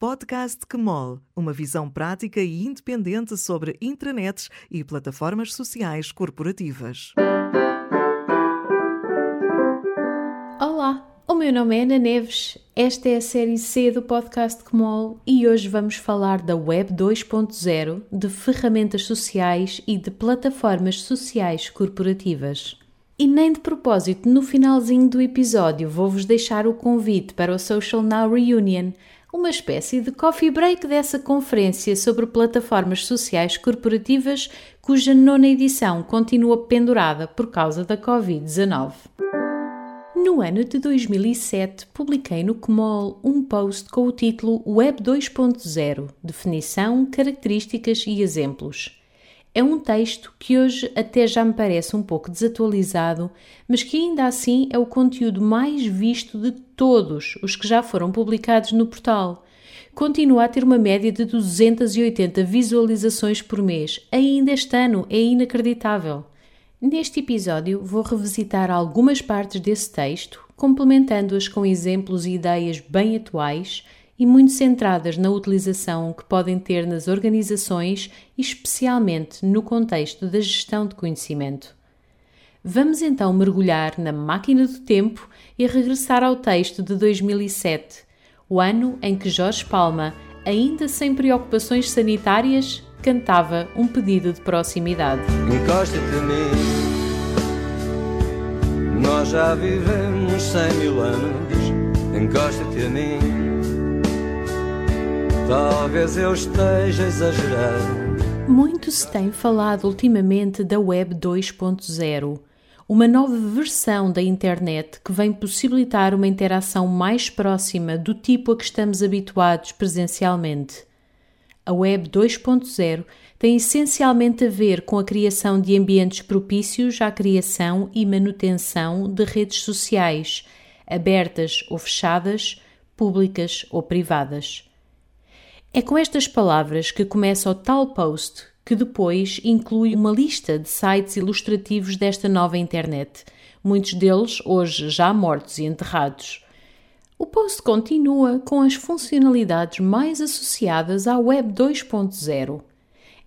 Podcast QMOL, uma visão prática e independente sobre intranets e plataformas sociais corporativas. Olá, o meu nome é Ana Neves, esta é a série C do podcast QMOL e hoje vamos falar da Web 2.0, de ferramentas sociais e de plataformas sociais corporativas. E nem de propósito, no finalzinho do episódio vou-vos deixar o convite para o Social Now Reunion, uma espécie de coffee break dessa conferência sobre plataformas sociais corporativas cuja nona edição continua pendurada por causa da Covid-19. No ano de 2007, publiquei no CMOL um post com o título Web 2.0 Definição, Características e Exemplos. É um texto que hoje até já me parece um pouco desatualizado, mas que ainda assim é o conteúdo mais visto de todos os que já foram publicados no portal. Continua a ter uma média de 280 visualizações por mês. Ainda este ano é inacreditável. Neste episódio vou revisitar algumas partes desse texto, complementando-as com exemplos e ideias bem atuais e muito centradas na utilização que podem ter nas organizações e especialmente no contexto da gestão de conhecimento. Vamos então mergulhar na máquina do tempo e regressar ao texto de 2007, o ano em que Jorge Palma, ainda sem preocupações sanitárias, cantava um pedido de proximidade. Encosta-te a mim, nós já vivemos cem mil anos. Encosta-te a mim Talvez eu esteja exagerando. Muito se tem falado ultimamente da Web 2.0, uma nova versão da internet que vem possibilitar uma interação mais próxima do tipo a que estamos habituados presencialmente. A Web 2.0 tem essencialmente a ver com a criação de ambientes propícios à criação e manutenção de redes sociais, abertas ou fechadas, públicas ou privadas. É com estas palavras que começa o tal post, que depois inclui uma lista de sites ilustrativos desta nova internet, muitos deles hoje já mortos e enterrados. O post continua com as funcionalidades mais associadas à Web 2.0.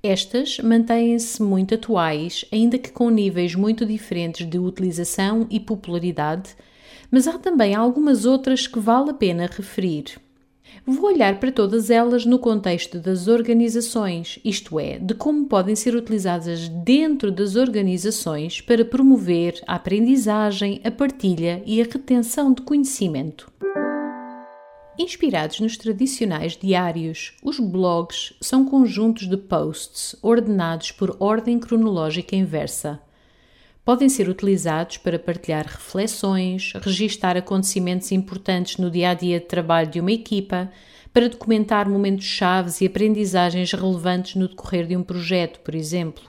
Estas mantêm-se muito atuais, ainda que com níveis muito diferentes de utilização e popularidade, mas há também algumas outras que vale a pena referir. Vou olhar para todas elas no contexto das organizações, isto é, de como podem ser utilizadas dentro das organizações para promover a aprendizagem, a partilha e a retenção de conhecimento. Inspirados nos tradicionais diários, os blogs são conjuntos de posts ordenados por ordem cronológica inversa podem ser utilizados para partilhar reflexões, registar acontecimentos importantes no dia a dia de trabalho de uma equipa, para documentar momentos chaves e aprendizagens relevantes no decorrer de um projeto, por exemplo.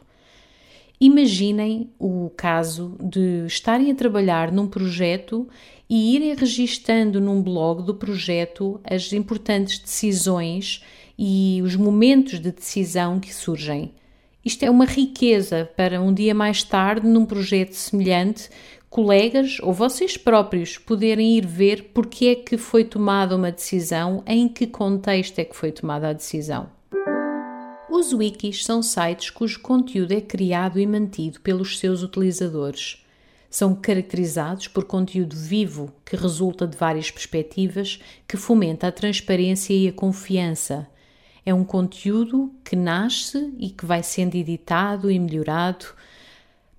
Imaginem o caso de estarem a trabalhar num projeto e irem registando num blog do projeto as importantes decisões e os momentos de decisão que surgem. Isto é uma riqueza para um dia mais tarde, num projeto semelhante, colegas ou vocês próprios poderem ir ver porque é que foi tomada uma decisão, em que contexto é que foi tomada a decisão. Os wikis são sites cujo conteúdo é criado e mantido pelos seus utilizadores. São caracterizados por conteúdo vivo que resulta de várias perspectivas, que fomenta a transparência e a confiança é um conteúdo que nasce e que vai sendo editado e melhorado.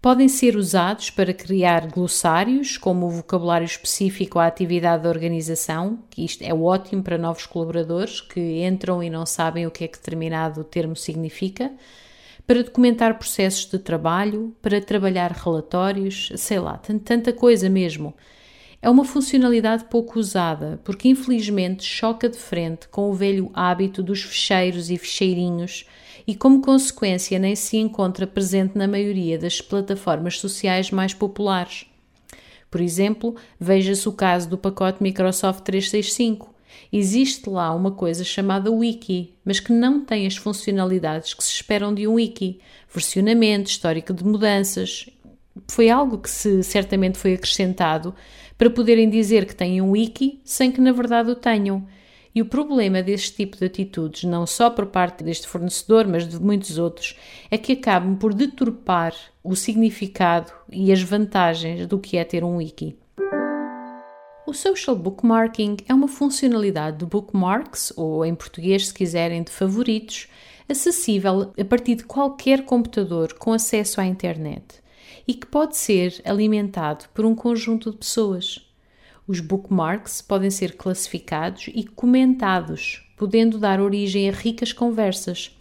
Podem ser usados para criar glossários, como o vocabulário específico à atividade da organização, que isto é ótimo para novos colaboradores que entram e não sabem o que é que determinado termo significa, para documentar processos de trabalho, para trabalhar relatórios, sei lá, tanta coisa mesmo. É uma funcionalidade pouco usada, porque infelizmente choca de frente com o velho hábito dos fecheiros e fecheirinhos e, como consequência, nem se encontra presente na maioria das plataformas sociais mais populares. Por exemplo, veja-se o caso do pacote Microsoft 365. Existe lá uma coisa chamada Wiki, mas que não tem as funcionalidades que se esperam de um Wiki: versionamento, histórico de mudanças. Foi algo que se certamente foi acrescentado para poderem dizer que têm um wiki sem que na verdade o tenham. E o problema deste tipo de atitudes, não só por parte deste fornecedor, mas de muitos outros, é que acabam por deturpar o significado e as vantagens do que é ter um wiki. O social bookmarking é uma funcionalidade de bookmarks, ou em português, se quiserem, de favoritos, acessível a partir de qualquer computador com acesso à internet e que pode ser alimentado por um conjunto de pessoas. Os bookmarks podem ser classificados e comentados, podendo dar origem a ricas conversas.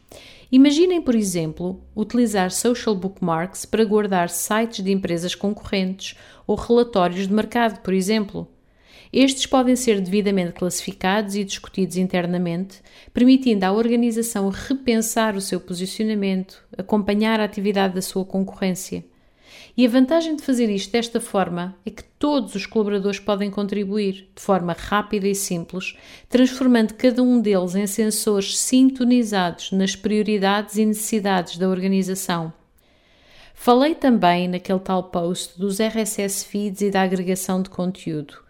Imaginem, por exemplo, utilizar social bookmarks para guardar sites de empresas concorrentes ou relatórios de mercado, por exemplo. Estes podem ser devidamente classificados e discutidos internamente, permitindo à organização repensar o seu posicionamento, acompanhar a atividade da sua concorrência. E a vantagem de fazer isto desta forma é que todos os colaboradores podem contribuir de forma rápida e simples, transformando cada um deles em sensores sintonizados nas prioridades e necessidades da organização. Falei também naquele tal post dos RSS feeds e da agregação de conteúdo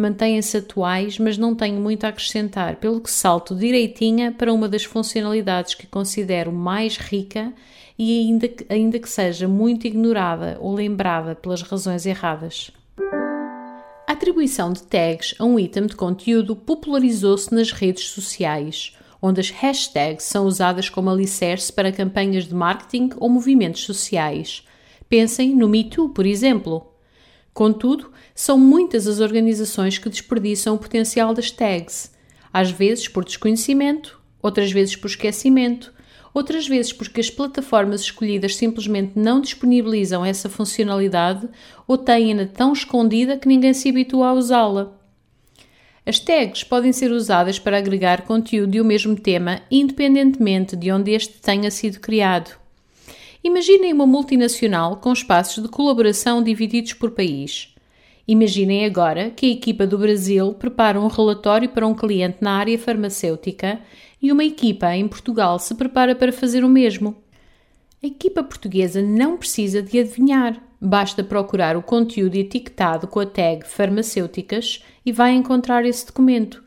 mantêm-se atuais, mas não tenho muito a acrescentar, pelo que salto direitinha para uma das funcionalidades que considero mais rica e ainda que, ainda que seja muito ignorada ou lembrada pelas razões erradas. A atribuição de tags a um item de conteúdo popularizou-se nas redes sociais, onde as hashtags são usadas como alicerce para campanhas de marketing ou movimentos sociais. Pensem no Me Too, por exemplo. Contudo, são muitas as organizações que desperdiçam o potencial das tags, às vezes por desconhecimento, outras vezes por esquecimento, outras vezes porque as plataformas escolhidas simplesmente não disponibilizam essa funcionalidade ou têm-na tão escondida que ninguém se habitua a usá-la. As tags podem ser usadas para agregar conteúdo de um mesmo tema, independentemente de onde este tenha sido criado. Imaginem uma multinacional com espaços de colaboração divididos por país. Imaginem agora que a equipa do Brasil prepara um relatório para um cliente na área farmacêutica e uma equipa em Portugal se prepara para fazer o mesmo. A equipa portuguesa não precisa de adivinhar, basta procurar o conteúdo etiquetado com a tag farmacêuticas e vai encontrar esse documento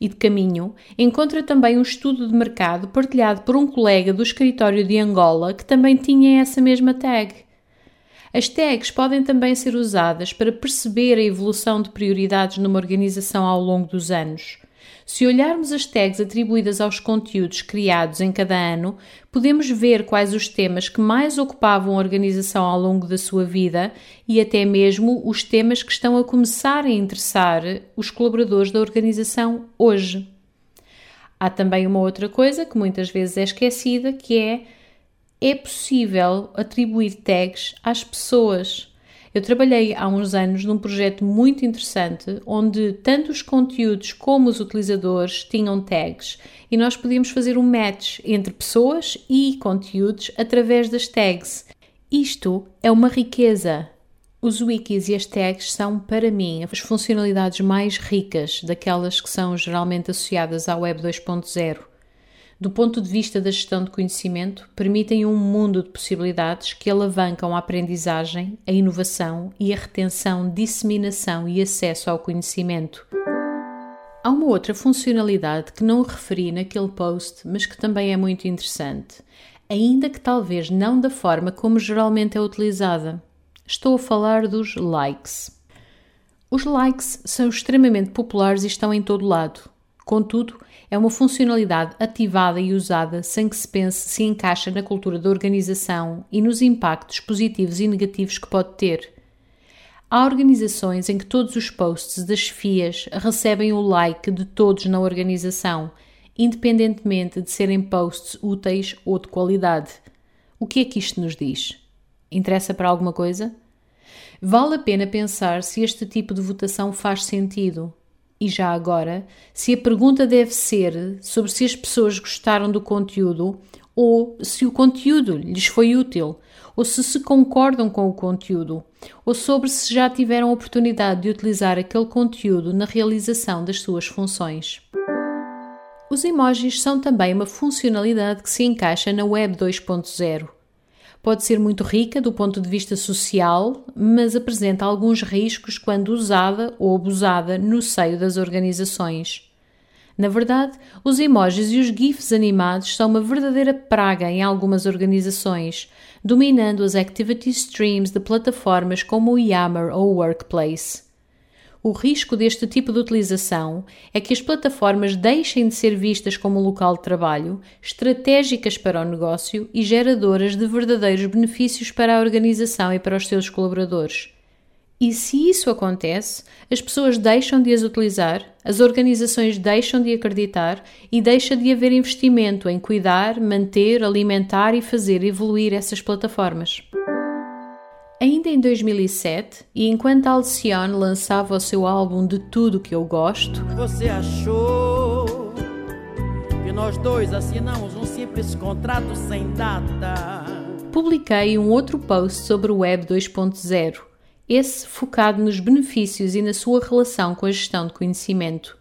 e de caminho, encontra também um estudo de mercado partilhado por um colega do escritório de Angola que também tinha essa mesma tag. As tags podem também ser usadas para perceber a evolução de prioridades numa organização ao longo dos anos. Se olharmos as tags atribuídas aos conteúdos criados em cada ano, podemos ver quais os temas que mais ocupavam a organização ao longo da sua vida e até mesmo os temas que estão a começar a interessar os colaboradores da organização hoje. Há também uma outra coisa que muitas vezes é esquecida, que é é possível atribuir tags às pessoas. Eu trabalhei há uns anos num projeto muito interessante onde tanto os conteúdos como os utilizadores tinham tags e nós podíamos fazer um match entre pessoas e conteúdos através das tags. Isto é uma riqueza. Os wikis e as tags são, para mim, as funcionalidades mais ricas daquelas que são geralmente associadas à Web 2.0 do ponto de vista da gestão de conhecimento, permitem um mundo de possibilidades que alavancam a aprendizagem, a inovação e a retenção, disseminação e acesso ao conhecimento. Há uma outra funcionalidade que não referi naquele post, mas que também é muito interessante, ainda que talvez não da forma como geralmente é utilizada. Estou a falar dos likes. Os likes são extremamente populares e estão em todo lado. Contudo, é uma funcionalidade ativada e usada sem que se pense se encaixa na cultura da organização e nos impactos positivos e negativos que pode ter. Há organizações em que todos os posts das FIAs recebem o like de todos na organização, independentemente de serem posts úteis ou de qualidade. O que é que isto nos diz? Interessa para alguma coisa? Vale a pena pensar se este tipo de votação faz sentido e já agora, se a pergunta deve ser sobre se as pessoas gostaram do conteúdo ou se o conteúdo lhes foi útil, ou se se concordam com o conteúdo, ou sobre se já tiveram oportunidade de utilizar aquele conteúdo na realização das suas funções. Os emojis são também uma funcionalidade que se encaixa na Web 2.0 pode ser muito rica do ponto de vista social, mas apresenta alguns riscos quando usada ou abusada no seio das organizações. Na verdade, os emojis e os GIFs animados são uma verdadeira praga em algumas organizações, dominando as activity streams de plataformas como o Yammer ou o Workplace. O risco deste tipo de utilização é que as plataformas deixem de ser vistas como local de trabalho, estratégicas para o negócio e geradoras de verdadeiros benefícios para a organização e para os seus colaboradores. E se isso acontece, as pessoas deixam de as utilizar, as organizações deixam de acreditar e deixa de haver investimento em cuidar, manter, alimentar e fazer evoluir essas plataformas. Ainda em 2007, e enquanto Alcione lançava o seu álbum De Tudo Que Eu Gosto, Você achou que nós dois assinamos um simples contrato sem data? publiquei um outro post sobre o Web 2.0, esse focado nos benefícios e na sua relação com a gestão de conhecimento.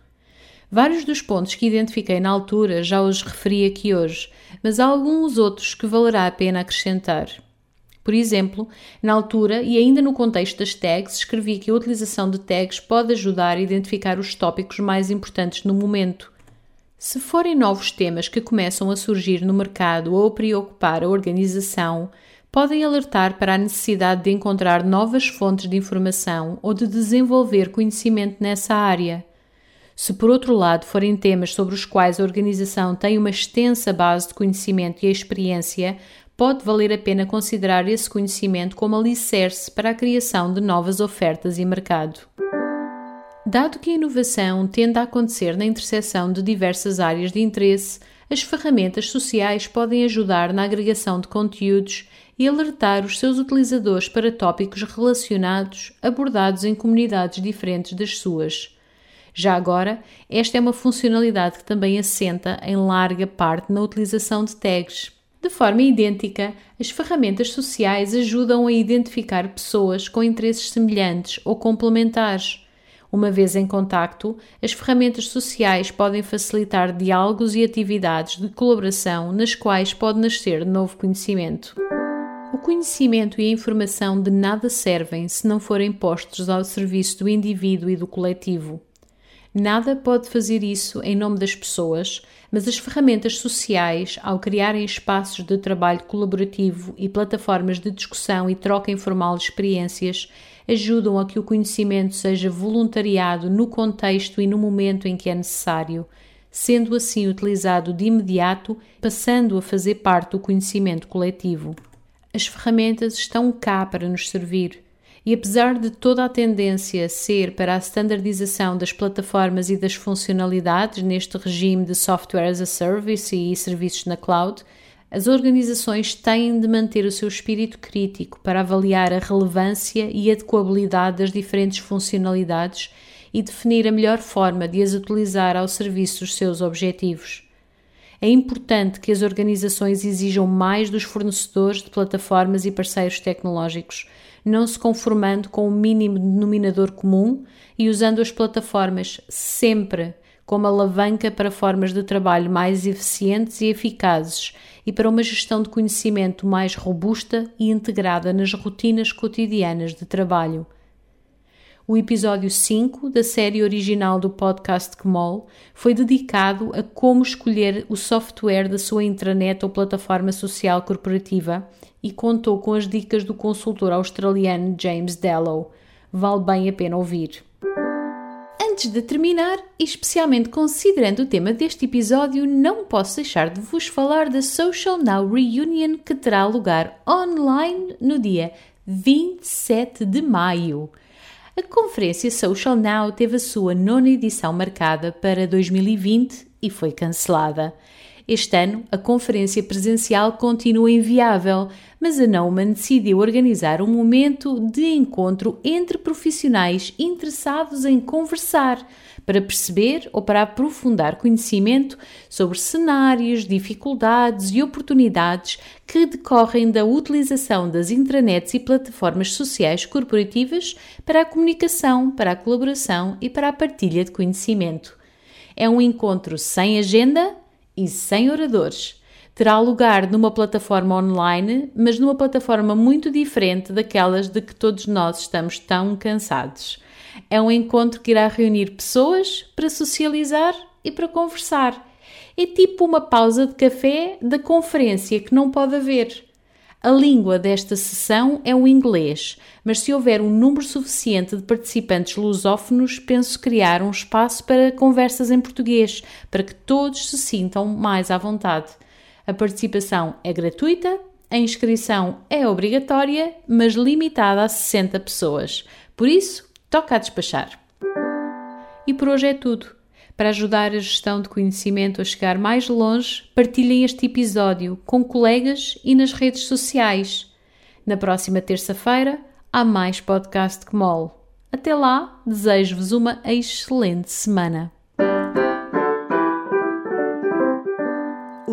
Vários dos pontos que identifiquei na altura já os referi aqui hoje, mas há alguns outros que valerá a pena acrescentar. Por exemplo, na altura e ainda no contexto das tags, escrevi que a utilização de tags pode ajudar a identificar os tópicos mais importantes no momento. Se forem novos temas que começam a surgir no mercado ou a preocupar a organização, podem alertar para a necessidade de encontrar novas fontes de informação ou de desenvolver conhecimento nessa área. Se, por outro lado, forem temas sobre os quais a organização tem uma extensa base de conhecimento e experiência, pode valer a pena considerar esse conhecimento como alicerce para a criação de novas ofertas e mercado. Dado que a inovação tende a acontecer na interseção de diversas áreas de interesse, as ferramentas sociais podem ajudar na agregação de conteúdos e alertar os seus utilizadores para tópicos relacionados abordados em comunidades diferentes das suas. Já agora, esta é uma funcionalidade que também assenta em larga parte na utilização de tags. De forma idêntica, as ferramentas sociais ajudam a identificar pessoas com interesses semelhantes ou complementares. Uma vez em contacto, as ferramentas sociais podem facilitar diálogos e atividades de colaboração nas quais pode nascer novo conhecimento. O conhecimento e a informação de nada servem se não forem postos ao serviço do indivíduo e do coletivo. Nada pode fazer isso em nome das pessoas, mas as ferramentas sociais, ao criarem espaços de trabalho colaborativo e plataformas de discussão e troca informal de experiências, ajudam a que o conhecimento seja voluntariado no contexto e no momento em que é necessário, sendo assim utilizado de imediato, passando a fazer parte do conhecimento coletivo. As ferramentas estão cá para nos servir e apesar de toda a tendência ser para a standardização das plataformas e das funcionalidades neste regime de software as a service e serviços na cloud, as organizações têm de manter o seu espírito crítico para avaliar a relevância e adequabilidade das diferentes funcionalidades e definir a melhor forma de as utilizar ao serviço dos seus objetivos. É importante que as organizações exijam mais dos fornecedores de plataformas e parceiros tecnológicos, não se conformando com o mínimo denominador comum e usando as plataformas sempre como alavanca para formas de trabalho mais eficientes e eficazes e para uma gestão de conhecimento mais robusta e integrada nas rotinas cotidianas de trabalho. O episódio 5 da série original do podcast Kmol foi dedicado a como escolher o software da sua intranet ou plataforma social corporativa e contou com as dicas do consultor australiano James Dellow. Vale bem a pena ouvir. Antes de terminar, especialmente considerando o tema deste episódio, não posso deixar de vos falar da Social Now Reunion que terá lugar online no dia 27 de maio. A conferência Social Now teve a sua nona edição marcada para 2020 e foi cancelada. Este ano, a conferência presencial continua inviável, mas a Nauman decidiu organizar um momento de encontro entre profissionais interessados em conversar para perceber ou para aprofundar conhecimento sobre cenários, dificuldades e oportunidades que decorrem da utilização das intranets e plataformas sociais corporativas para a comunicação, para a colaboração e para a partilha de conhecimento. É um encontro sem agenda e sem oradores. Terá lugar numa plataforma online, mas numa plataforma muito diferente daquelas de que todos nós estamos tão cansados. É um encontro que irá reunir pessoas para socializar e para conversar. É tipo uma pausa de café da conferência que não pode haver. A língua desta sessão é o inglês, mas se houver um número suficiente de participantes lusófonos, penso criar um espaço para conversas em português, para que todos se sintam mais à vontade. A participação é gratuita, a inscrição é obrigatória, mas limitada a 60 pessoas. Por isso, toca a despachar. E por hoje é tudo. Para ajudar a gestão de conhecimento a chegar mais longe, partilhem este episódio com colegas e nas redes sociais. Na próxima terça-feira há mais podcast que mole. Até lá, desejo-vos uma excelente semana.